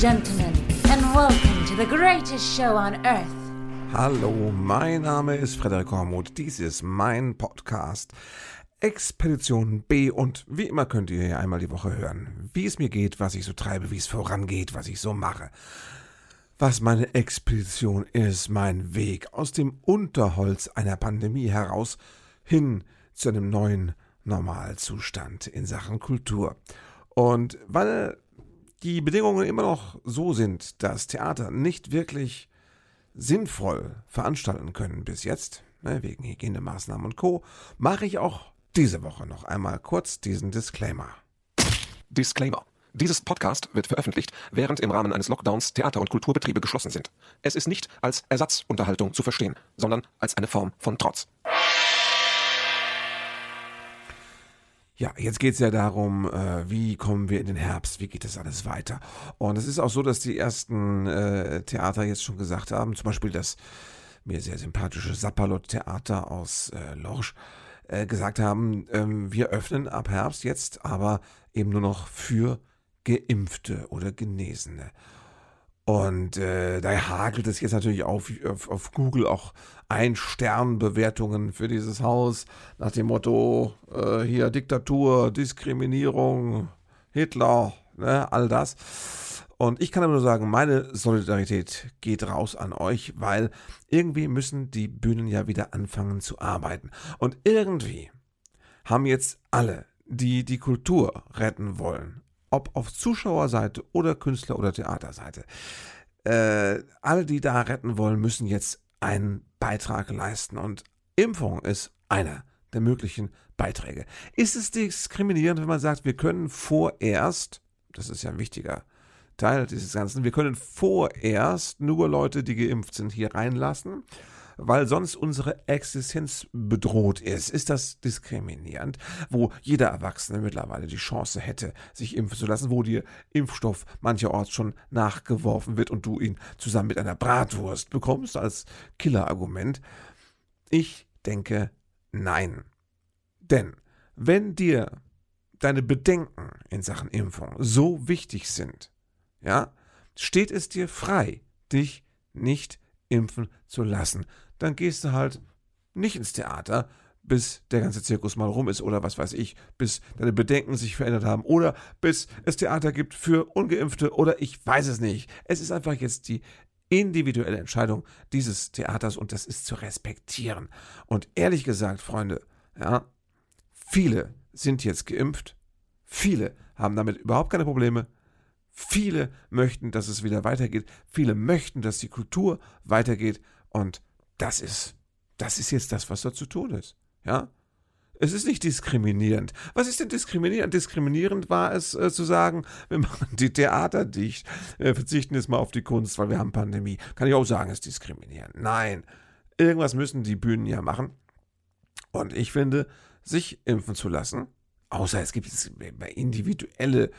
gentlemen, and welcome to the greatest show on earth. Hallo, mein Name ist Frederik Hormuth. Dies ist mein Podcast Expedition B und wie immer könnt ihr hier einmal die Woche hören, wie es mir geht, was ich so treibe, wie es vorangeht, was ich so mache. Was meine Expedition ist, mein Weg aus dem Unterholz einer Pandemie heraus hin zu einem neuen Normalzustand in Sachen Kultur. Und weil die Bedingungen immer noch so sind, dass Theater nicht wirklich sinnvoll veranstalten können bis jetzt, ne, wegen Hygienemaßnahmen und Co., mache ich auch diese Woche noch einmal kurz diesen Disclaimer. Disclaimer. Dieses Podcast wird veröffentlicht, während im Rahmen eines Lockdowns Theater- und Kulturbetriebe geschlossen sind. Es ist nicht als Ersatzunterhaltung zu verstehen, sondern als eine Form von Trotz. Ja, jetzt geht es ja darum, äh, wie kommen wir in den Herbst, wie geht das alles weiter. Und es ist auch so, dass die ersten äh, Theater jetzt schon gesagt haben, zum Beispiel das mir sehr sympathische Sapperlot-Theater aus äh, Lorsch, äh, gesagt haben, ähm, wir öffnen ab Herbst jetzt, aber eben nur noch für Geimpfte oder Genesene. Und äh, da hagelt es jetzt natürlich auf, auf, auf Google auch Ein-Stern-Bewertungen für dieses Haus nach dem Motto, äh, hier Diktatur, Diskriminierung, Hitler, ne, all das. Und ich kann aber nur sagen, meine Solidarität geht raus an euch, weil irgendwie müssen die Bühnen ja wieder anfangen zu arbeiten. Und irgendwie haben jetzt alle, die die Kultur retten wollen, ob auf Zuschauerseite oder Künstler- oder Theaterseite. Äh, alle, die da retten wollen, müssen jetzt einen Beitrag leisten. Und Impfung ist einer der möglichen Beiträge. Ist es diskriminierend, wenn man sagt, wir können vorerst, das ist ja ein wichtiger Teil dieses Ganzen, wir können vorerst nur Leute, die geimpft sind, hier reinlassen? Weil sonst unsere Existenz bedroht ist. Ist das diskriminierend, wo jeder Erwachsene mittlerweile die Chance hätte, sich impfen zu lassen, wo dir Impfstoff mancherorts schon nachgeworfen wird und du ihn zusammen mit einer Bratwurst bekommst als Killerargument? Ich denke nein. Denn wenn dir deine Bedenken in Sachen Impfung so wichtig sind, ja, steht es dir frei, dich nicht impfen zu lassen dann gehst du halt nicht ins Theater, bis der ganze Zirkus mal rum ist oder was weiß ich, bis deine Bedenken sich verändert haben oder bis es Theater gibt für ungeimpfte oder ich weiß es nicht. Es ist einfach jetzt die individuelle Entscheidung dieses Theaters und das ist zu respektieren. Und ehrlich gesagt, Freunde, ja, viele sind jetzt geimpft, viele haben damit überhaupt keine Probleme. Viele möchten, dass es wieder weitergeht. Viele möchten, dass die Kultur weitergeht. Und das ist, das ist jetzt das, was da zu tun ist. Ja? Es ist nicht diskriminierend. Was ist denn diskriminierend? Diskriminierend war es äh, zu sagen, wir machen die Theater dicht, äh, verzichten jetzt mal auf die Kunst, weil wir haben Pandemie. Kann ich auch sagen, es ist diskriminierend. Nein, irgendwas müssen die Bühnen ja machen. Und ich finde, sich impfen zu lassen, außer es gibt individuelle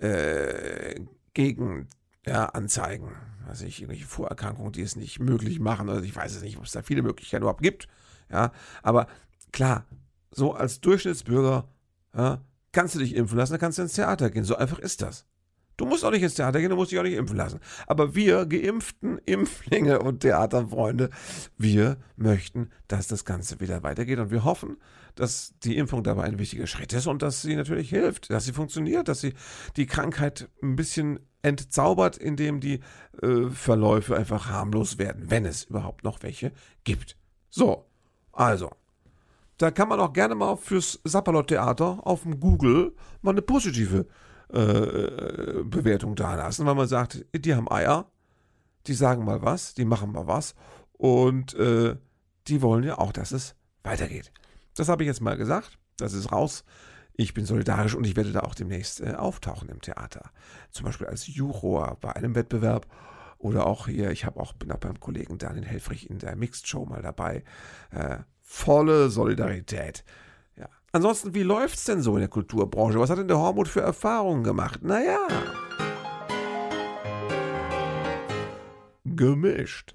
äh, Gegen ja, Anzeigen, weiß ich, irgendwelche Vorerkrankungen, die es nicht möglich machen, also ich weiß es nicht, ob es da viele Möglichkeiten überhaupt gibt, ja, aber klar, so als Durchschnittsbürger, ja, kannst du dich impfen lassen, dann kannst du ins Theater gehen, so einfach ist das. Du musst auch nicht ins Theater gehen, du musst dich auch nicht impfen lassen. Aber wir, geimpften Impflinge und Theaterfreunde, wir möchten, dass das Ganze wieder weitergeht. Und wir hoffen, dass die Impfung dabei ein wichtiger Schritt ist und dass sie natürlich hilft, dass sie funktioniert, dass sie die Krankheit ein bisschen entzaubert, indem die äh, Verläufe einfach harmlos werden, wenn es überhaupt noch welche gibt. So, also, da kann man auch gerne mal fürs Sapperlot-Theater auf dem Google mal eine positive äh, Bewertung dalassen, weil man sagt, die haben Eier, die sagen mal was, die machen mal was und äh, die wollen ja auch, dass es weitergeht. Das habe ich jetzt mal gesagt, das ist raus. Ich bin solidarisch und ich werde da auch demnächst äh, auftauchen im Theater. Zum Beispiel als Juror bei einem Wettbewerb oder auch hier, ich habe auch, bin auch beim Kollegen Daniel Helfrich in der Mixed Show mal dabei. Äh, volle Solidarität. Ja. Ansonsten, wie läuft es denn so in der Kulturbranche? Was hat denn der Hormut für Erfahrungen gemacht? Naja. Gemischt.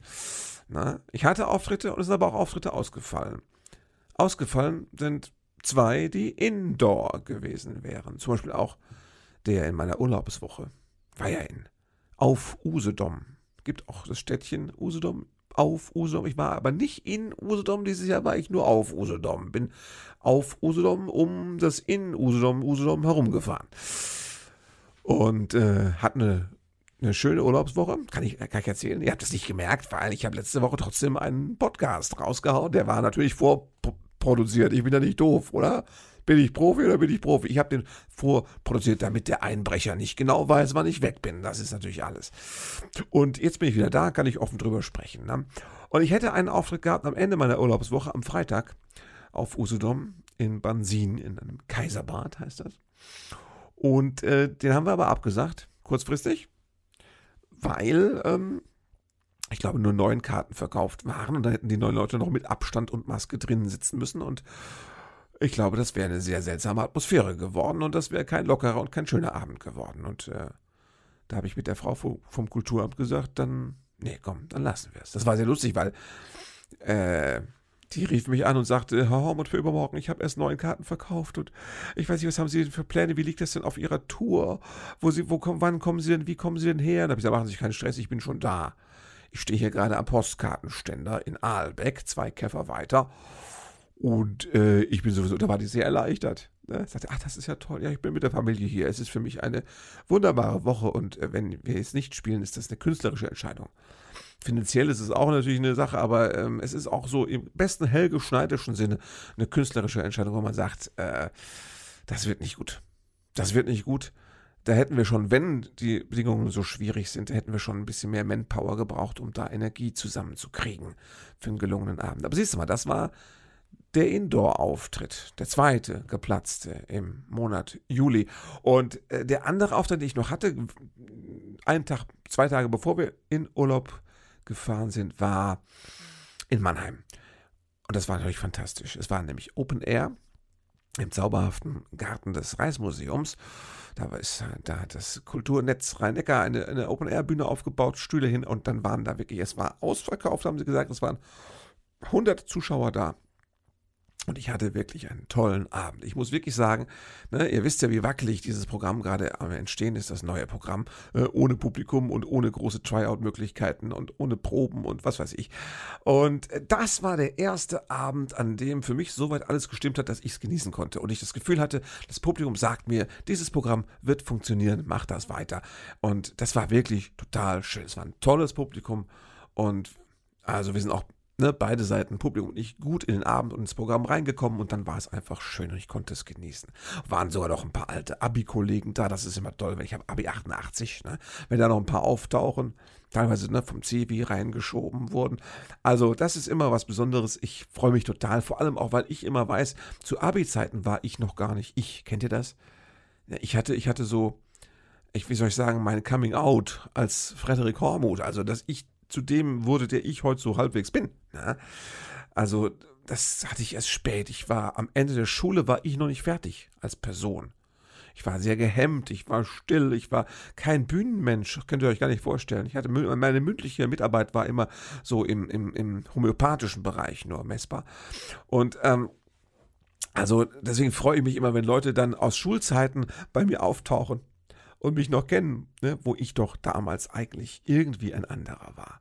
Na, ich hatte Auftritte und es sind aber auch Auftritte ausgefallen. Ausgefallen sind zwei, die indoor gewesen wären. Zum Beispiel auch der in meiner Urlaubswoche war ja in auf Usedom. Gibt auch das Städtchen Usedom auf Usedom. Ich war aber nicht in Usedom, dieses Jahr war ich nur auf Usedom. Bin auf Usedom um das in Usedom, Usedom herumgefahren. Und äh, hat eine, eine schöne Urlaubswoche, kann ich, kann ich erzählen. Ihr habt es nicht gemerkt, weil ich habe letzte Woche trotzdem einen Podcast rausgehauen. Der war natürlich vorproduziert. Ich bin ja nicht doof, oder? Bin ich Profi oder bin ich Profi? Ich habe den vorproduziert, damit der Einbrecher nicht genau weiß, wann ich weg bin. Das ist natürlich alles. Und jetzt bin ich wieder da, kann ich offen drüber sprechen. Ne? Und ich hätte einen Auftritt gehabt am Ende meiner Urlaubswoche am Freitag auf Usedom in Bansin, in einem Kaiserbad heißt das. Und äh, den haben wir aber abgesagt, kurzfristig, weil ähm, ich glaube, nur neun Karten verkauft waren und da hätten die neun Leute noch mit Abstand und Maske drinnen sitzen müssen und ich glaube, das wäre eine sehr seltsame Atmosphäre geworden und das wäre kein lockerer und kein schöner Abend geworden. Und äh, da habe ich mit der Frau vom Kulturamt gesagt, dann, nee, komm, dann lassen wir es. Das war sehr lustig, weil äh, die rief mich an und sagte, Herr Hormut, für übermorgen, ich habe erst neun Karten verkauft und ich weiß nicht, was haben Sie denn für Pläne, wie liegt das denn auf Ihrer Tour? Wo Sie, wo, wann kommen Sie denn, wie kommen Sie denn her? Da habe ich gesagt, machen Sie sich keinen Stress, ich bin schon da. Ich stehe hier gerade am Postkartenständer in Aalbeck, zwei Käfer weiter und äh, ich bin sowieso, da war die sehr erleichtert. Ne? Sagte, ach, das ist ja toll. Ja, ich bin mit der Familie hier. Es ist für mich eine wunderbare Woche. Und äh, wenn wir jetzt nicht spielen, ist das eine künstlerische Entscheidung. Finanziell ist es auch natürlich eine Sache, aber ähm, es ist auch so im besten Helge Sinne eine künstlerische Entscheidung, wo man sagt, äh, das wird nicht gut. Das wird nicht gut. Da hätten wir schon, wenn die Bedingungen so schwierig sind, hätten wir schon ein bisschen mehr Manpower gebraucht, um da Energie zusammenzukriegen für einen gelungenen Abend. Aber siehst du mal, das war der Indoor-Auftritt, der zweite geplatzte im Monat Juli. Und äh, der andere Auftritt, den ich noch hatte, einen Tag, zwei Tage bevor wir in Urlaub gefahren sind, war in Mannheim. Und das war natürlich fantastisch. Es war nämlich Open Air im zauberhaften Garten des Reismuseums. Da, ist, da hat das Kulturnetz Rhein-Neckar eine, eine Open-Air-Bühne aufgebaut, Stühle hin und dann waren da wirklich, es war ausverkauft, haben sie gesagt, es waren 100 Zuschauer da. Und ich hatte wirklich einen tollen Abend. Ich muss wirklich sagen, ne, ihr wisst ja, wie wackelig dieses Programm gerade am Entstehen ist, das neue Programm, äh, ohne Publikum und ohne große Tryout-Möglichkeiten und ohne Proben und was weiß ich. Und äh, das war der erste Abend, an dem für mich soweit alles gestimmt hat, dass ich es genießen konnte. Und ich das Gefühl hatte, das Publikum sagt mir, dieses Programm wird funktionieren, mach das weiter. Und das war wirklich total schön. Es war ein tolles Publikum und also wir sind auch ne, beide Seiten, Publikum und ich, gut in den Abend und ins Programm reingekommen und dann war es einfach schön und ich konnte es genießen. Waren sogar noch ein paar alte Abi-Kollegen da, das ist immer toll, wenn ich habe Abi 88, ne, wenn da noch ein paar auftauchen, teilweise ne, vom CW reingeschoben wurden. Also das ist immer was Besonderes. Ich freue mich total, vor allem auch, weil ich immer weiß, zu Abi-Zeiten war ich noch gar nicht ich. Kennt ihr das? Ich hatte, ich hatte so, ich, wie soll ich sagen, mein Coming Out als Frederik Hormuth, also dass ich zu dem wurde, der ich heute so halbwegs bin. Ne? Also, das hatte ich erst spät. Ich war am Ende der Schule, war ich noch nicht fertig als Person. Ich war sehr gehemmt, ich war still, ich war kein Bühnenmensch, könnt ihr euch gar nicht vorstellen. Ich hatte meine mündliche Mitarbeit war immer so im, im, im homöopathischen Bereich nur messbar. Und ähm, also deswegen freue ich mich immer, wenn Leute dann aus Schulzeiten bei mir auftauchen und mich noch kennen, ne, wo ich doch damals eigentlich irgendwie ein anderer war.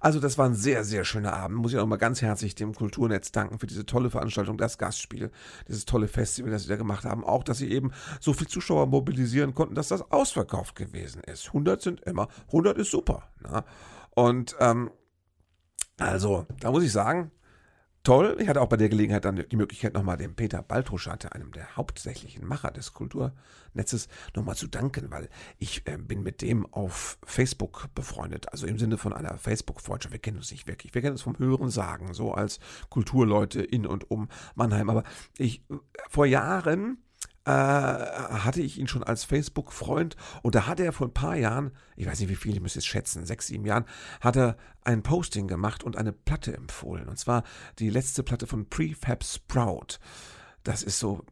Also das war ein sehr, sehr schöner Abend. Muss ich auch mal ganz herzlich dem Kulturnetz danken für diese tolle Veranstaltung, das Gastspiel, dieses tolle Festival, das sie da gemacht haben. Auch, dass sie eben so viel Zuschauer mobilisieren konnten, dass das ausverkauft gewesen ist. 100 sind immer, 100 ist super. Ne? Und ähm, also, da muss ich sagen, toll. Ich hatte auch bei der Gelegenheit dann die Möglichkeit, nochmal dem Peter Baltruschate, einem der hauptsächlichen Macher des Kulturnetzes, nochmal zu danken, weil ich äh, bin mit dem auf Facebook befreundet, also im Sinne von einer Facebook-Freundschaft. Wir kennen uns nicht wirklich. Wir kennen uns vom Hören sagen, so als Kulturleute in und um Mannheim. Aber ich, vor Jahren äh, hatte ich ihn schon als Facebook-Freund und da hat er vor ein paar Jahren, ich weiß nicht wie viel, ich muss jetzt schätzen, sechs, sieben Jahren, hat er ein Posting gemacht und eine Platte empfohlen. Und zwar die letzte Platte von Prefab Sprout. Das ist so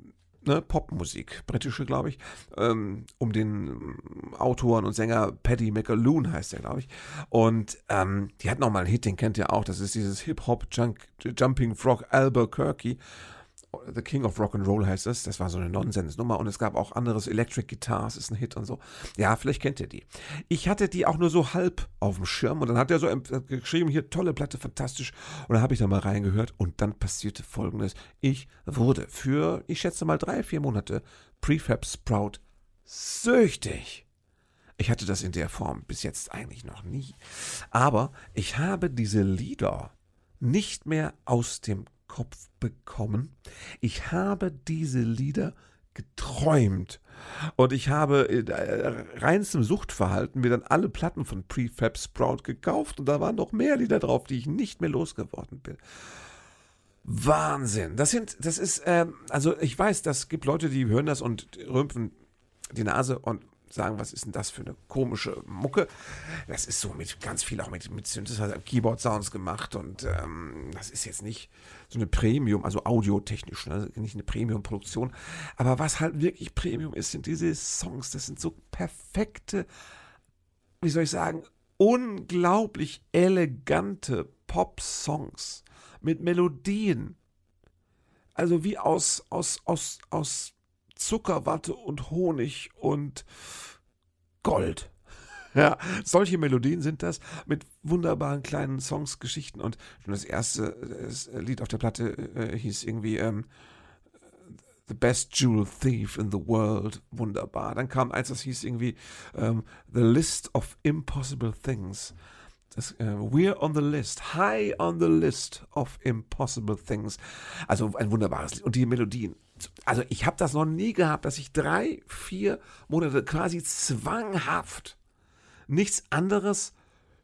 ne, Popmusik, britische, glaube ich, ähm, um den Autoren und Sänger Paddy McAloon heißt er, glaube ich. Und ähm, die hat noch mal einen Hit, den kennt ihr auch. Das ist dieses Hip-Hop-Jumping Frog Albuquerque. The King of Rock and Roll heißt es. Das war so eine Nonsensnummer. Und es gab auch anderes. Electric Guitars ist ein Hit und so. Ja, vielleicht kennt ihr die. Ich hatte die auch nur so halb auf dem Schirm. Und dann hat er so geschrieben, hier tolle Platte, fantastisch. Und dann habe ich da mal reingehört. Und dann passierte folgendes. Ich wurde für, ich schätze mal drei, vier Monate Prefab Sprout süchtig. Ich hatte das in der Form bis jetzt eigentlich noch nie. Aber ich habe diese Lieder nicht mehr aus dem Kopf bekommen. Ich habe diese Lieder geträumt. Und ich habe äh, reinstem Suchtverhalten mir dann alle Platten von Prefab Sprout gekauft und da waren noch mehr Lieder drauf, die ich nicht mehr losgeworden bin. Wahnsinn. Das sind, das ist, ähm, also ich weiß, das gibt Leute, die hören das und rümpfen die Nase und sagen, was ist denn das für eine komische Mucke? Das ist so mit ganz viel auch mit, mit Synthesizer, Keyboard-Sounds gemacht und ähm, das ist jetzt nicht so eine Premium, also audiotechnisch, ne? nicht eine Premium-Produktion. Aber was halt wirklich Premium ist, sind diese Songs. Das sind so perfekte, wie soll ich sagen, unglaublich elegante Pop-Songs mit Melodien. Also wie aus, aus, aus, aus Zuckerwatte und Honig und Gold. Ja, solche Melodien sind das mit wunderbaren kleinen Songs, Geschichten und schon das erste das Lied auf der Platte äh, hieß irgendwie ähm, The Best Jewel Thief in the World. Wunderbar. Dann kam eins, das hieß irgendwie ähm, The List of Impossible Things. Das, äh, we're on the list, high on the list of impossible things. Also ein wunderbares Lied. Und die Melodien, also ich habe das noch nie gehabt, dass ich drei, vier Monate quasi zwanghaft nichts anderes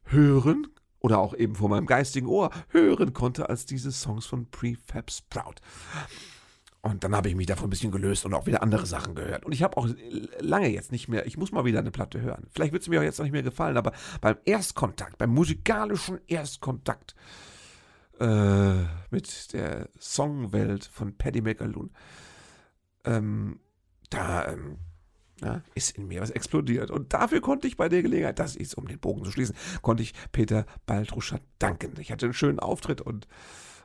hören oder auch eben vor meinem geistigen Ohr hören konnte als diese Songs von Prefab Sprout. Und dann habe ich mich davon ein bisschen gelöst und auch wieder andere Sachen gehört. Und ich habe auch lange jetzt nicht mehr, ich muss mal wieder eine Platte hören. Vielleicht wird es mir auch jetzt noch nicht mehr gefallen, aber beim Erstkontakt, beim musikalischen Erstkontakt äh, mit der Songwelt von Paddy McAloon, ähm, da ähm, ja, ist in mir was explodiert. Und dafür konnte ich bei der Gelegenheit, das ist, um den Bogen zu schließen, konnte ich Peter Baltruscher danken. Ich hatte einen schönen Auftritt und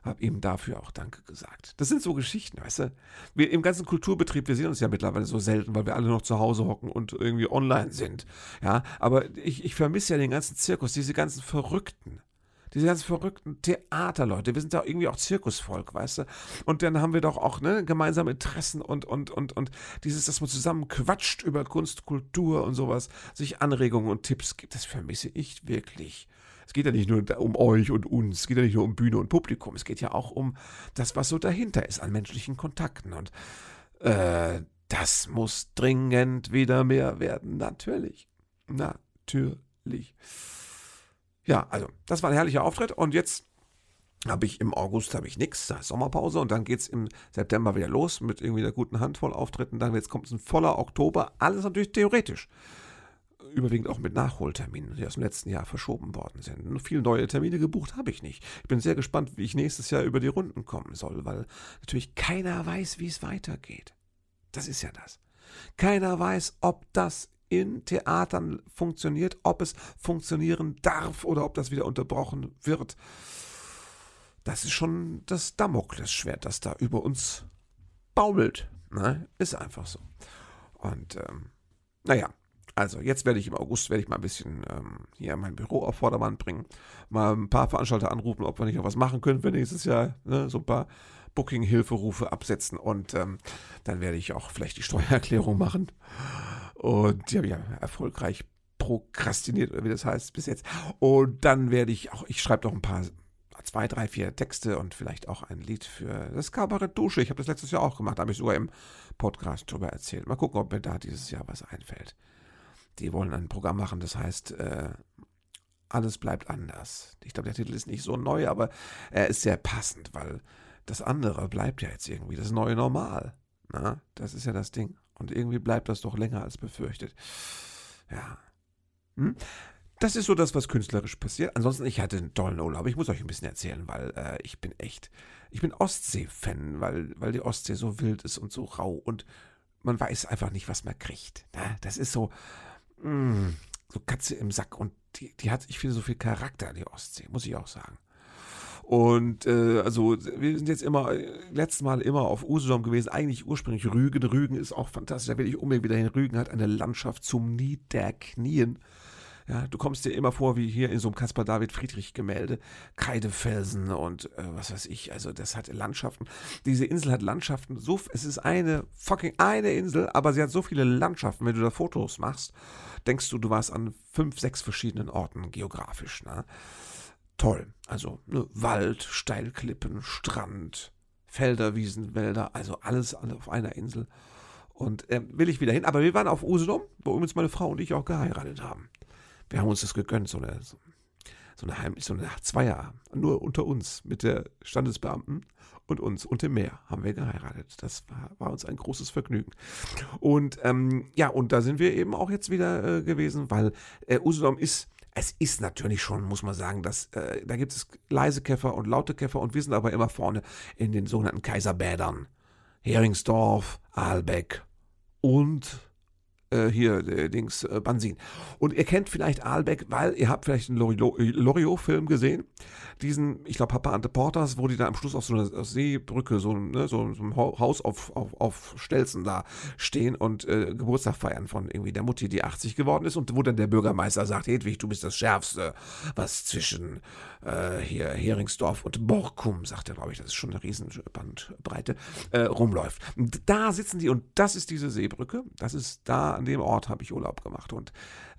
habe ihm dafür auch Danke gesagt. Das sind so Geschichten, weißt du? Wir im ganzen Kulturbetrieb, wir sehen uns ja mittlerweile so selten, weil wir alle noch zu Hause hocken und irgendwie online sind. Ja, aber ich, ich vermisse ja den ganzen Zirkus, diese ganzen Verrückten diese ganzen verrückten Theaterleute. Wir sind da irgendwie auch Zirkusvolk, weißt du? Und dann haben wir doch auch ne, gemeinsame Interessen und, und, und, und dieses, dass man zusammen quatscht über Kunst, Kultur und sowas, sich Anregungen und Tipps gibt, das vermisse ich wirklich. Es geht ja nicht nur um euch und uns, es geht ja nicht nur um Bühne und Publikum, es geht ja auch um das, was so dahinter ist an menschlichen Kontakten. Und äh, das muss dringend wieder mehr werden, natürlich. Natürlich. Ja, also, das war ein herrlicher Auftritt und jetzt habe ich im August habe ich nichts, da ist Sommerpause und dann geht es im September wieder los mit irgendwie einer guten Handvoll Auftritten. Dann jetzt kommt es ein voller Oktober, alles natürlich theoretisch. Überwiegend auch mit Nachholterminen, die aus dem letzten Jahr verschoben worden sind. Nur viele neue Termine gebucht habe ich nicht. Ich bin sehr gespannt, wie ich nächstes Jahr über die Runden kommen soll, weil natürlich keiner weiß, wie es weitergeht. Das ist ja das. Keiner weiß, ob das in Theatern funktioniert, ob es funktionieren darf oder ob das wieder unterbrochen wird. Das ist schon das Damoklesschwert, das da über uns baumelt. Ne? Ist einfach so. Und ähm, naja, also jetzt werde ich im August werde ich mal ein bisschen ähm, hier mein Büro auf Vordermann bringen, mal ein paar Veranstalter anrufen, ob wir nicht noch was machen können für nächstes Jahr, ne? so ein paar Booking-Hilferufe absetzen und ähm, dann werde ich auch vielleicht die Steuererklärung machen und die habe ich ja erfolgreich prokrastiniert, oder wie das heißt, bis jetzt. Und dann werde ich auch, ich schreibe noch ein paar, zwei, drei, vier Texte und vielleicht auch ein Lied für das Kabarett Dusche. Ich habe das letztes Jahr auch gemacht, habe ich sogar im Podcast drüber erzählt. Mal gucken, ob mir da dieses Jahr was einfällt. Die wollen ein Programm machen, das heißt, äh, alles bleibt anders. Ich glaube, der Titel ist nicht so neu, aber er ist sehr passend, weil das andere bleibt ja jetzt irgendwie das neue Normal. Na, das ist ja das Ding. Und irgendwie bleibt das doch länger als befürchtet. Ja. Hm? Das ist so das, was künstlerisch passiert. Ansonsten, ich hatte einen tollen Urlaub. Ich muss euch ein bisschen erzählen, weil äh, ich bin echt, ich bin Ostsee-Fan, weil, weil die Ostsee so wild ist und so rau und man weiß einfach nicht, was man kriegt. Ne? Das ist so, mh, so Katze im Sack und die, die hat, ich finde, so viel Charakter, die Ostsee, muss ich auch sagen. Und äh, also wir sind jetzt immer, letztes Mal immer auf Usedom gewesen, eigentlich ursprünglich Rügen. Rügen ist auch fantastisch, da will ich unbedingt wieder hin. Rügen hat eine Landschaft zum Niederknien. Ja, du kommst dir immer vor wie hier in so einem Caspar David Friedrich Gemälde. Kreidefelsen und äh, was weiß ich. Also das hat Landschaften. Diese Insel hat Landschaften. So, es ist eine fucking eine Insel, aber sie hat so viele Landschaften. Wenn du da Fotos machst, denkst du, du warst an fünf, sechs verschiedenen Orten geografisch. Ne? Toll. Also ne, Wald, Steilklippen, Strand, Felder, Wiesen, Wälder. Also alles, auf einer Insel. Und äh, will ich wieder hin. Aber wir waren auf Usedom, wo uns meine Frau und ich auch geheiratet haben. Wir haben uns das gegönnt, so eine, so, so eine, Heim, so eine Zweier, nur unter uns mit der Standesbeamten und uns und dem Meer haben wir geheiratet. Das war, war uns ein großes Vergnügen. Und ähm, ja, und da sind wir eben auch jetzt wieder äh, gewesen, weil äh, Usedom ist es ist natürlich schon, muss man sagen, dass äh, da gibt es leise Käfer und laute Käfer und wir sind aber immer vorne in den sogenannten Kaiserbädern. Heringsdorf, Aalbeck und äh, hier, äh, Dings, äh, Bansin. Und ihr kennt vielleicht Aalbeck, weil ihr habt vielleicht einen Loriot-Film gesehen. Diesen, ich glaube, Papa Ante Porters, wo die da am Schluss auf so einer Seebrücke, so, ne, so, so ein Haus auf, auf, auf Stelzen da stehen und äh, Geburtstag feiern von irgendwie der Mutti, die 80 geworden ist und wo dann der Bürgermeister sagt, Hedwig, du bist das Schärfste, was zwischen äh, hier Heringsdorf und Borkum, sagt er, glaube ich, das ist schon eine Riesenbandbreite, äh, rumläuft. Und da sitzen die und das ist diese Seebrücke, das ist da an dem Ort habe ich Urlaub gemacht und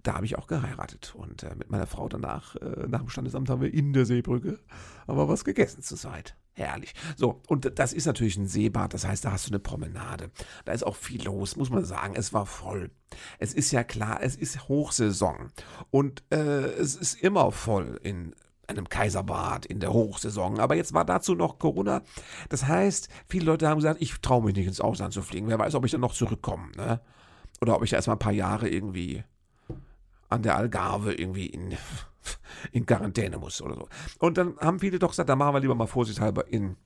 da habe ich auch geheiratet. Und äh, mit meiner Frau danach, äh, nach dem Standesamt, haben wir in der Seebrücke aber was gegessen zur Zeit. Herrlich. So, und das ist natürlich ein Seebad, das heißt, da hast du eine Promenade. Da ist auch viel los, muss man sagen. Es war voll. Es ist ja klar, es ist Hochsaison. Und äh, es ist immer voll in einem Kaiserbad in der Hochsaison. Aber jetzt war dazu noch Corona. Das heißt, viele Leute haben gesagt, ich traue mich nicht ins Ausland zu fliegen. Wer weiß, ob ich dann noch zurückkomme. Ne? Oder ob ich da erstmal ein paar Jahre irgendwie an der Algarve irgendwie in, in Quarantäne muss oder so. Und dann haben viele doch gesagt, da machen wir lieber mal vorsichtshalber in,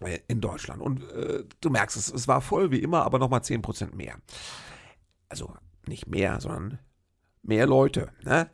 äh, in Deutschland. Und äh, du merkst es, es war voll wie immer, aber nochmal 10% mehr. Also nicht mehr, sondern mehr Leute. Ne?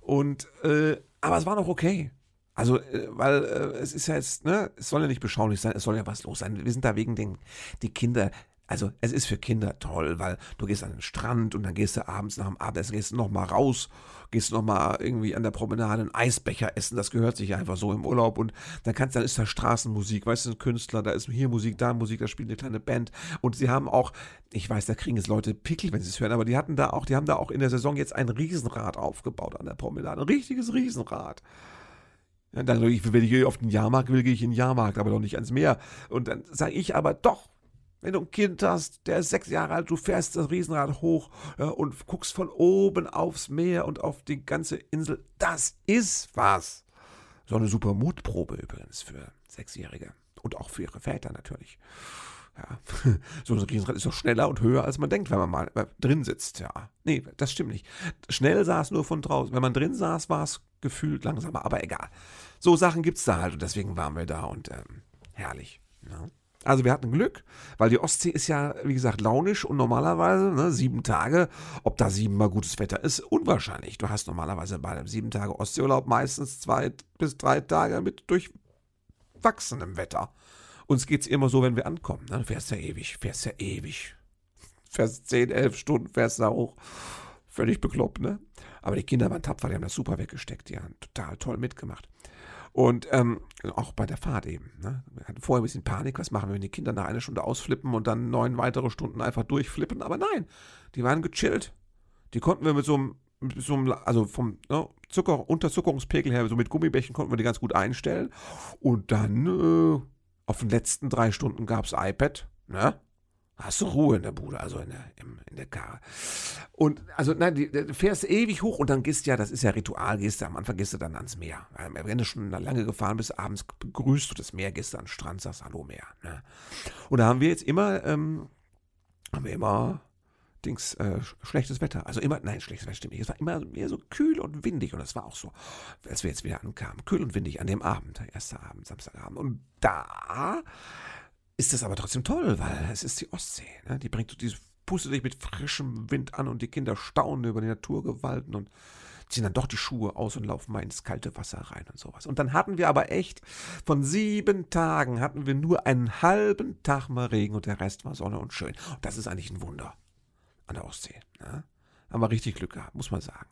Und, äh, aber es war noch okay. Also, äh, weil äh, es ist ja jetzt, ne, es soll ja nicht beschaulich sein, es soll ja was los sein. Wir sind da wegen den die Kinder, also es ist für Kinder toll, weil du gehst an den Strand und dann gehst du abends nach dem Abendessen, gehst du nochmal raus, gehst nochmal irgendwie an der Promenade einen Eisbecher essen, das gehört sich einfach so im Urlaub und dann kannst dann ist da Straßenmusik, weißt du, ein Künstler, da ist hier Musik, da Musik, da spielt eine kleine Band und sie haben auch, ich weiß, da kriegen jetzt Leute Pickel, wenn sie es hören, aber die hatten da auch, die haben da auch in der Saison jetzt ein Riesenrad aufgebaut an der Promenade, ein richtiges Riesenrad. Ja, dann, wenn ich auf den Jahrmarkt will, gehe ich in den Jahrmarkt, aber doch nicht ans Meer. Und dann sage ich aber doch, wenn du ein Kind hast, der ist sechs Jahre alt, du fährst das Riesenrad hoch ja, und guckst von oben aufs Meer und auf die ganze Insel. Das ist was. So eine super Mutprobe übrigens für Sechsjährige. Und auch für ihre Väter natürlich. Ja, so ein Riesenrad ist doch schneller und höher, als man denkt, wenn man mal äh, drin sitzt. Ja, nee, das stimmt nicht. Schnell saß nur von draußen. Wenn man drin saß, war es gefühlt langsamer, aber egal. So Sachen gibt es da halt und deswegen waren wir da und ähm, herrlich. Ja. Also wir hatten Glück, weil die Ostsee ist ja, wie gesagt, launisch und normalerweise ne, sieben Tage, ob da siebenmal gutes Wetter ist, unwahrscheinlich. Du hast normalerweise bei einem sieben Tage Ostseeurlaub meistens zwei bis drei Tage mit durchwachsenem Wetter. Uns geht es immer so, wenn wir ankommen. Ne? Fährst ja ewig, fährst ja ewig. Fährst zehn, elf Stunden, fährst da hoch. Völlig bekloppt, ne? Aber die Kinder waren tapfer, die haben das super weggesteckt, die haben total toll mitgemacht. Und ähm, auch bei der Fahrt eben. Ne? Wir hatten vorher ein bisschen Panik, was machen wir, wenn die Kinder nach einer Stunde ausflippen und dann neun weitere Stunden einfach durchflippen. Aber nein, die waren gechillt. Die konnten wir mit so einem, mit so einem also vom ne, Zucker, Unterzuckerungspegel her, so mit Gummibärchen konnten wir die ganz gut einstellen. Und dann äh, auf den letzten drei Stunden gab es iPad. Ne? Hast du Ruhe in der Bude, also in der, im, in der Karre. Und also nein, du fährst ewig hoch und dann gehst ja, das ist ja Ritual, gehst du am Anfang gehst du dann ans Meer. Wenn du schon lange gefahren bist, abends begrüßt du das Meer, gehst du an den Strand, sagst Hallo Meer. Ne? Und da haben wir jetzt immer, ähm, haben wir immer Dings, äh, schlechtes Wetter. Also immer, nein, schlechtes Wetter stimmt nicht. Es war immer mehr so kühl und windig. Und das war auch so, als wir jetzt wieder ankamen. Kühl und windig an dem Abend, der erste Abend, Samstagabend. Und da ist das aber trotzdem toll, weil es ist die Ostsee. Ne? Die bringt, die pustet dich mit frischem Wind an und die Kinder staunen über die Naturgewalten und ziehen dann doch die Schuhe aus und laufen mal ins kalte Wasser rein und sowas. Und dann hatten wir aber echt, von sieben Tagen hatten wir nur einen halben Tag mal Regen und der Rest war Sonne und schön. Und das ist eigentlich ein Wunder an der Ostsee. Ne? Haben wir richtig Glück gehabt, muss man sagen.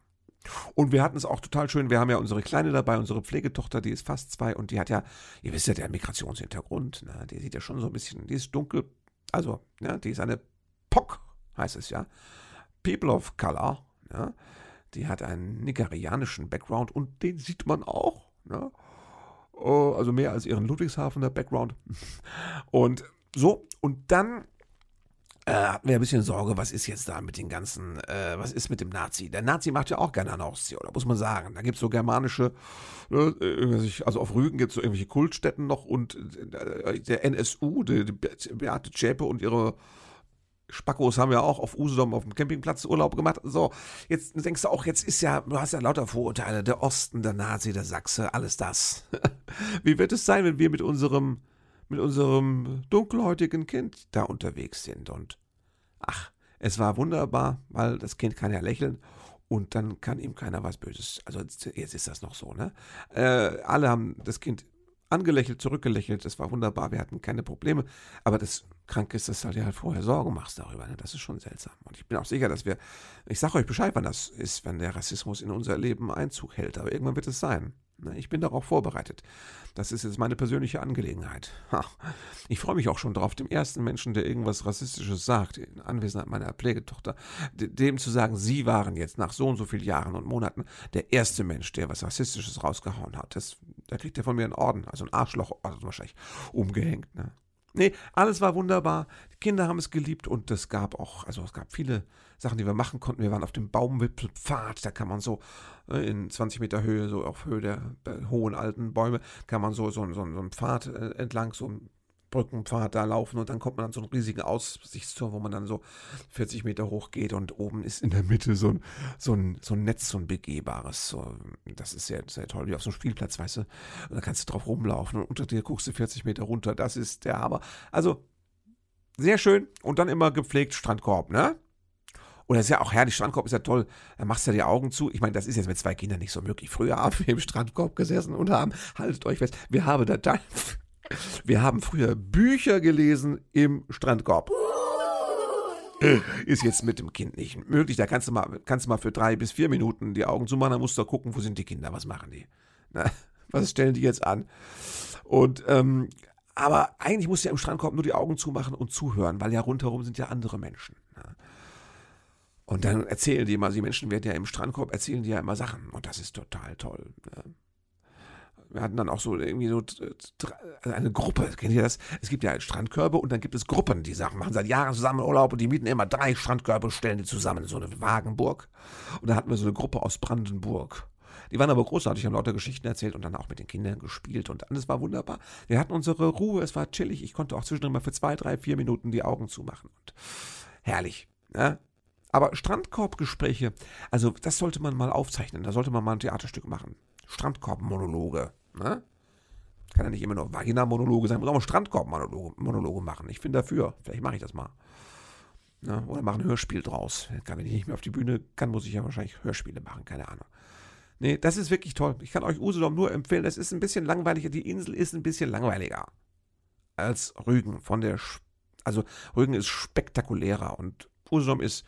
Und wir hatten es auch total schön. Wir haben ja unsere Kleine dabei, unsere Pflegetochter, die ist fast zwei und die hat ja, ihr wisst ja, der Migrationshintergrund. Ne? Die sieht ja schon so ein bisschen, die ist dunkel, also, ja, die ist eine POC, heißt es ja. People of Color. Ja? Die hat einen nigerianischen Background und den sieht man auch. Ne? Also mehr als ihren Ludwigshafener Background. Und so, und dann äh, hatten wir ein bisschen Sorge, was ist jetzt da mit den ganzen, äh, was ist mit dem Nazi? Der Nazi macht ja auch gerne eine Ostsee, oder muss man sagen. Da gibt es so germanische, äh, also auf Rügen gibt es so irgendwelche Kultstätten noch und äh, der NSU, die, die Beate Zschäpe und ihre Spackos haben ja auch auf Usedom auf dem Campingplatz Urlaub gemacht. So, jetzt denkst du auch, jetzt ist ja, du hast ja lauter Vorurteile, der Osten, der Nazi, der Sachse, alles das. Wie wird es sein, wenn wir mit unserem mit unserem dunkelhäutigen Kind da unterwegs sind. Und ach, es war wunderbar, weil das Kind kann ja lächeln und dann kann ihm keiner was Böses. Also jetzt ist das noch so, ne? Äh, alle haben das Kind angelächelt, zurückgelächelt, das war wunderbar, wir hatten keine Probleme. Aber das Kranke ist, dass du dir halt vorher Sorgen machst darüber. Ne? Das ist schon seltsam. Und ich bin auch sicher, dass wir, ich sage euch Bescheid, wann das ist, wenn der Rassismus in unser Leben Einzug hält. Aber irgendwann wird es sein. Ich bin darauf vorbereitet. Das ist jetzt meine persönliche Angelegenheit. Ich freue mich auch schon darauf, dem ersten Menschen, der irgendwas Rassistisches sagt, in Anwesenheit meiner Pflegetochter, dem zu sagen, Sie waren jetzt nach so und so vielen Jahren und Monaten der erste Mensch, der was Rassistisches rausgehauen hat. Das, da kriegt er von mir einen Orden, also ein Arschloch, also wahrscheinlich umgehängt. Ne? Nee, alles war wunderbar. Die Kinder haben es geliebt und es gab auch, also es gab viele Sachen, die wir machen konnten. Wir waren auf dem Baumwipfelpfad, da kann man so äh, in 20 Meter Höhe, so auf Höhe der, hohen alten Bäume, kann man so, so, so, so einen Pfad äh, entlang, so ein Brückenpfad da laufen und dann kommt man an so einen riesigen Aussichtsturm, wo man dann so 40 Meter hoch geht und oben ist in der Mitte so ein, so ein, so ein Netz, so ein begehbares. So, das ist sehr, sehr toll, wie auf so einem Spielplatz, weißt du. Und da kannst du drauf rumlaufen und unter dir guckst du 40 Meter runter. Das ist der Hammer. Also, sehr schön und dann immer gepflegt Strandkorb, ne? Und das ist ja auch herrlich, Strandkorb ist ja toll. Da machst du ja die Augen zu. Ich meine, das ist jetzt mit zwei Kindern nicht so möglich. Früher haben wir im Strandkorb gesessen und haben, haltet euch fest, wir haben da wir haben früher Bücher gelesen im Strandkorb. Ist jetzt mit dem Kind nicht möglich. Da kannst du mal, kannst du mal für drei bis vier Minuten die Augen zumachen, dann musst du gucken, wo sind die Kinder, was machen die? Na, was stellen die jetzt an? Und ähm, aber eigentlich musst du ja im Strandkorb nur die Augen zumachen und zuhören, weil ja rundherum sind ja andere Menschen. Ne? Und dann erzählen die immer, die Menschen werden ja im Strandkorb, erzählen die ja immer Sachen. Und das ist total toll. Ne? Wir hatten dann auch so irgendwie so also eine Gruppe, kennt ihr das? Es gibt ja Strandkörbe und dann gibt es Gruppen, die Sachen machen seit Jahren zusammen Urlaub und die mieten immer drei Strandkörbe, stellen die zusammen, so eine Wagenburg. Und da hatten wir so eine Gruppe aus Brandenburg. Die waren aber großartig, haben lauter Geschichten erzählt und dann auch mit den Kindern gespielt und alles war wunderbar. Wir hatten unsere Ruhe, es war chillig. Ich konnte auch zwischendrin mal für zwei, drei, vier Minuten die Augen zumachen und herrlich. Ne? Aber Strandkorbgespräche, also das sollte man mal aufzeichnen. Da sollte man mal ein Theaterstück machen. Strandkorbmonologe. Ne? Kann ja nicht immer nur Vagina-Monologe sein, muss auch mal Strandkorb-Monologe machen. Ich bin dafür. Vielleicht mache ich das mal. Ne? Oder mache ein Hörspiel draus. Wenn ich nicht mehr auf die Bühne kann, muss ich ja wahrscheinlich Hörspiele machen, keine Ahnung. Nee, das ist wirklich toll. Ich kann euch Usedom nur empfehlen. Es ist ein bisschen langweiliger. Die Insel ist ein bisschen langweiliger als Rügen. Von der, also Rügen ist spektakulärer und Usedom ist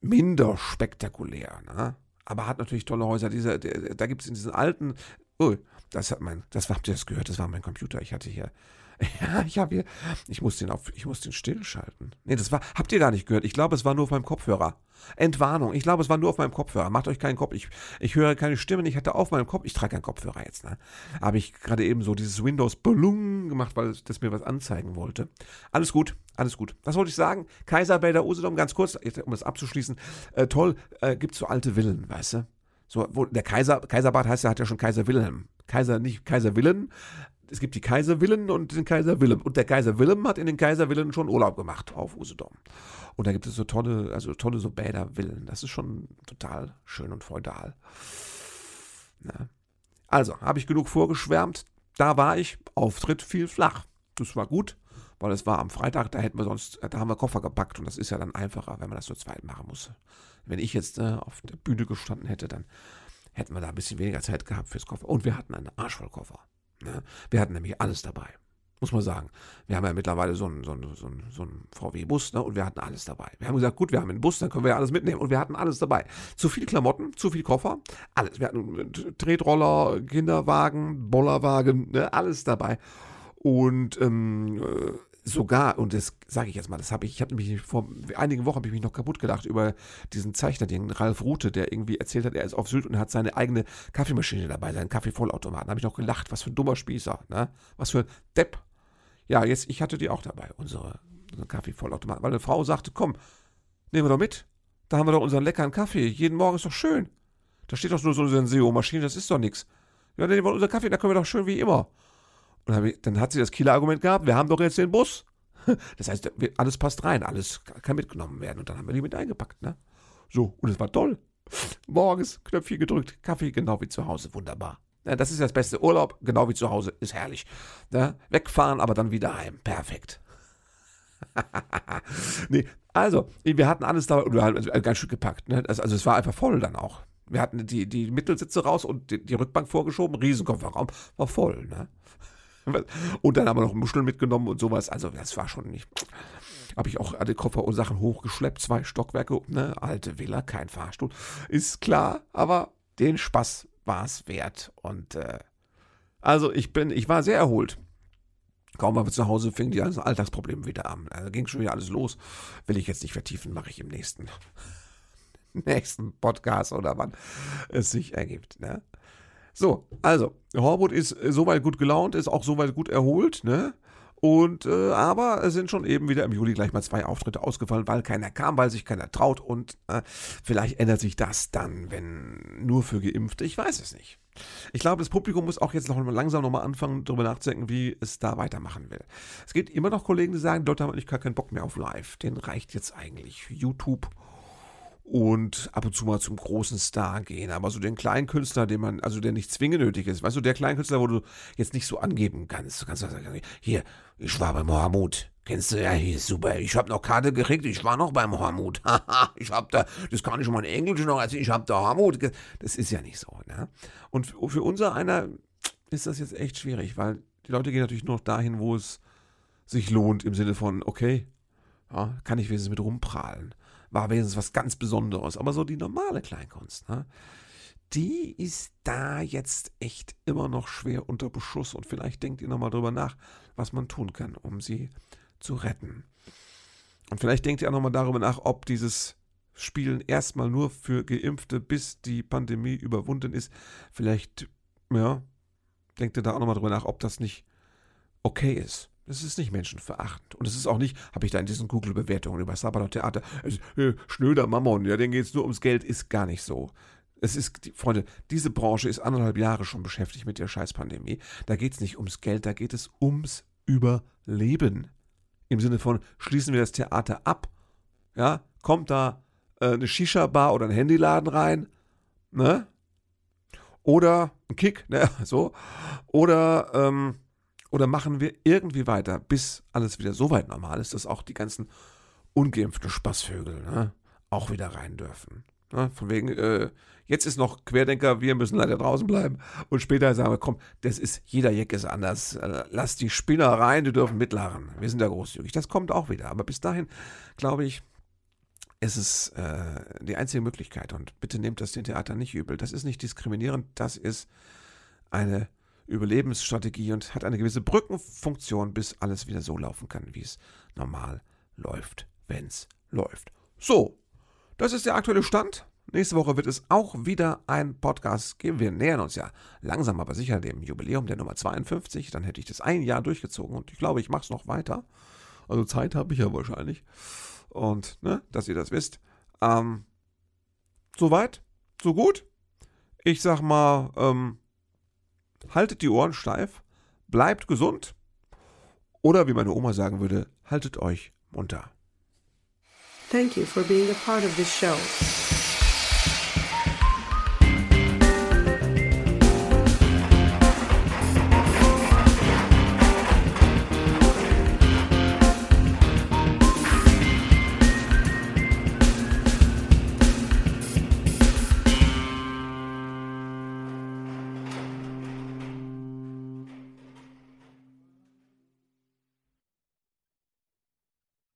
minder spektakulär. Ne? Aber hat natürlich tolle Häuser. Diese, da gibt es in diesen alten, oh, das hat mein, das habt ihr das gehört, das war mein Computer. Ich hatte hier, ja, ich habe hier, ich muss den auf, ich muss den stillschalten. Nee, das war, habt ihr gar nicht gehört. Ich glaube, es war nur auf meinem Kopfhörer. Entwarnung. Ich glaube, es war nur auf meinem Kopfhörer. Macht euch keinen Kopf. Ich, ich höre keine Stimmen. Ich hatte auf meinem Kopf, ich trage keinen Kopfhörer jetzt, ne? Habe ich gerade eben so dieses Windows Ballon gemacht, weil das mir was anzeigen wollte. Alles gut, alles gut. Was wollte ich sagen? Kaiserbäder Usedom, ganz kurz, um das abzuschließen. Äh, toll, äh, gibt's so alte Villen, weißt du? So, wo, der Kaiser, Kaiserbad heißt ja, hat ja schon Kaiser Wilhelm. Kaiser, nicht Kaiser Wilhelm. Es gibt die Kaiservillen und den Kaiser Wilhelm. Und der Kaiser Wilhelm hat in den Kaiservillen schon Urlaub gemacht auf Usedom. Und da gibt es so tolle, also tolle so Bädervillen. Das ist schon total schön und feudal. Ja. Also, habe ich genug vorgeschwärmt. Da war ich. Auftritt fiel flach. Das war gut. weil es war am Freitag, da hätten wir sonst, da haben wir Koffer gepackt und das ist ja dann einfacher, wenn man das nur zweit machen muss. Wenn ich jetzt äh, auf der Bühne gestanden hätte, dann hätten wir da ein bisschen weniger Zeit gehabt fürs Koffer. Und wir hatten einen Arschvollkoffer. Ne? Wir hatten nämlich alles dabei. Muss man sagen. Wir haben ja mittlerweile so einen, so einen, so einen, so einen VW-Bus ne? und wir hatten alles dabei. Wir haben gesagt, gut, wir haben einen Bus, dann können wir ja alles mitnehmen und wir hatten alles dabei. Zu viel Klamotten, zu viel Koffer, alles. Wir hatten Tretroller, Kinderwagen, Bollerwagen, ne? alles dabei. Und ähm, äh, sogar, und das sage ich jetzt mal, das habe ich, ich habe nämlich vor einigen Wochen ich mich noch kaputt gedacht über diesen Zeichner, den Ralf Rute, der irgendwie erzählt hat, er ist auf Sylt und hat seine eigene Kaffeemaschine dabei, seinen Kaffeevollautomaten. Da habe ich noch gelacht, was für ein dummer Spießer, ne? Was für ein Depp. Ja, jetzt, ich hatte die auch dabei, unsere, unsere Kaffeevollautomaten, weil eine Frau sagte, komm, nehmen wir doch mit. Da haben wir doch unseren leckeren Kaffee. Jeden Morgen ist doch schön. Da steht doch nur so eine Senseo-Maschine, das ist doch nichts. Ja, nehmen wir unseren Kaffee, da können wir doch schön wie immer. Und dann hat sie das Killer-Argument gehabt, wir haben doch jetzt den Bus. Das heißt, alles passt rein, alles kann mitgenommen werden. Und dann haben wir die mit eingepackt. Ne? So, und es war toll. Morgens Knöpfchen gedrückt, Kaffee genau wie zu Hause, wunderbar. Ja, das ist das beste Urlaub, genau wie zu Hause, ist herrlich. Ne? Wegfahren, aber dann wieder heim, perfekt. nee, also, wir hatten alles da wir haben ein ganz Stück gepackt. Ne? Also, also, es war einfach voll dann auch. Wir hatten die, die Mittelsitze raus und die, die Rückbank vorgeschoben, Riesenkofferraum, war voll. Ne? Und dann haben wir noch Muscheln mitgenommen und sowas. Also das war schon nicht. Habe ich auch alle Koffer und Sachen hochgeschleppt, zwei Stockwerke, ne, alte Villa, kein Fahrstuhl. Ist klar, aber den Spaß war es wert. Und äh, also ich bin, ich war sehr erholt. Kaum waren wir zu Hause, fing die ganzen Alltagsprobleme wieder an. Also ging schon wieder alles los. Will ich jetzt nicht vertiefen, mache ich im nächsten, nächsten Podcast oder wann es sich ergibt. Ne? So, also, Horwood ist äh, soweit gut gelaunt, ist auch soweit gut erholt, ne? Und äh, aber es sind schon eben wieder im Juli gleich mal zwei Auftritte ausgefallen, weil keiner kam, weil sich keiner traut und äh, vielleicht ändert sich das dann, wenn nur für Geimpfte. Ich weiß es nicht. Ich glaube, das Publikum muss auch jetzt noch langsam nochmal anfangen, darüber nachzudenken, wie es da weitermachen will. Es gibt immer noch Kollegen, die sagen, die Leute haben eigentlich gar keinen Bock mehr auf Live. Den reicht jetzt eigentlich YouTube und ab und zu mal zum großen Star gehen. Aber so den kleinen Künstler, den man, also der nicht zwingend nötig ist, weißt du, der kleine Künstler, wo du jetzt nicht so angeben kannst. Du kannst sagen, hier, ich war beim Mohamud. Kennst du ja, hier super. Ich hab noch Karte gekriegt, ich war noch beim Mohamud. ich hab da, das kann ich mal in Englisch noch erzählen, ich hab da Mohamud. Das ist ja nicht so, ne? Und für unser einer ist das jetzt echt schwierig, weil die Leute gehen natürlich nur noch dahin, wo es sich lohnt, im Sinne von, okay, ja, kann ich wenigstens mit rumprahlen war wenigstens was ganz Besonderes. Aber so die normale Kleinkunst, ne? die ist da jetzt echt immer noch schwer unter Beschuss. Und vielleicht denkt ihr nochmal drüber nach, was man tun kann, um sie zu retten. Und vielleicht denkt ihr auch nochmal darüber nach, ob dieses Spielen erstmal nur für Geimpfte, bis die Pandemie überwunden ist. Vielleicht, ja, denkt ihr da auch nochmal drüber nach, ob das nicht okay ist. Es ist nicht menschenverachtend. Und es ist auch nicht, habe ich da in diesen Google-Bewertungen über Sabbath Theater, äh, schnöder Mammon, ja, denen geht es nur ums Geld, ist gar nicht so. Es ist, Freunde, diese Branche ist anderthalb Jahre schon beschäftigt mit der Scheißpandemie. Da geht es nicht ums Geld, da geht es ums Überleben. Im Sinne von, schließen wir das Theater ab, ja, kommt da äh, eine Shisha-Bar oder ein Handyladen rein, ne? Oder ein Kick, ne, so. Oder, ähm, oder machen wir irgendwie weiter, bis alles wieder so weit normal ist, dass auch die ganzen ungeimpften Spaßvögel ne, auch wieder rein dürfen? Ne? Von wegen, äh, jetzt ist noch Querdenker, wir müssen leider draußen bleiben. Und später sagen wir, komm, das ist, jeder Jeck ist anders. Äh, lass die Spinner rein, die dürfen mitlachen. Wir sind ja großzügig. Das kommt auch wieder. Aber bis dahin, glaube ich, ist es äh, die einzige Möglichkeit. Und bitte nehmt das den Theater nicht übel. Das ist nicht diskriminierend, das ist eine Überlebensstrategie und hat eine gewisse Brückenfunktion, bis alles wieder so laufen kann, wie es normal läuft, wenn es läuft. So, das ist der aktuelle Stand. Nächste Woche wird es auch wieder ein Podcast geben. Wir nähern uns ja langsam aber sicher dem Jubiläum der Nummer 52. Dann hätte ich das ein Jahr durchgezogen und ich glaube, ich mache es noch weiter. Also Zeit habe ich ja wahrscheinlich. Und, ne, dass ihr das wisst. Ähm, soweit, so gut. Ich sag mal, ähm, haltet die Ohren steif, bleibt gesund oder wie meine Oma sagen würde, haltet euch munter. Thank you for being a part of this show.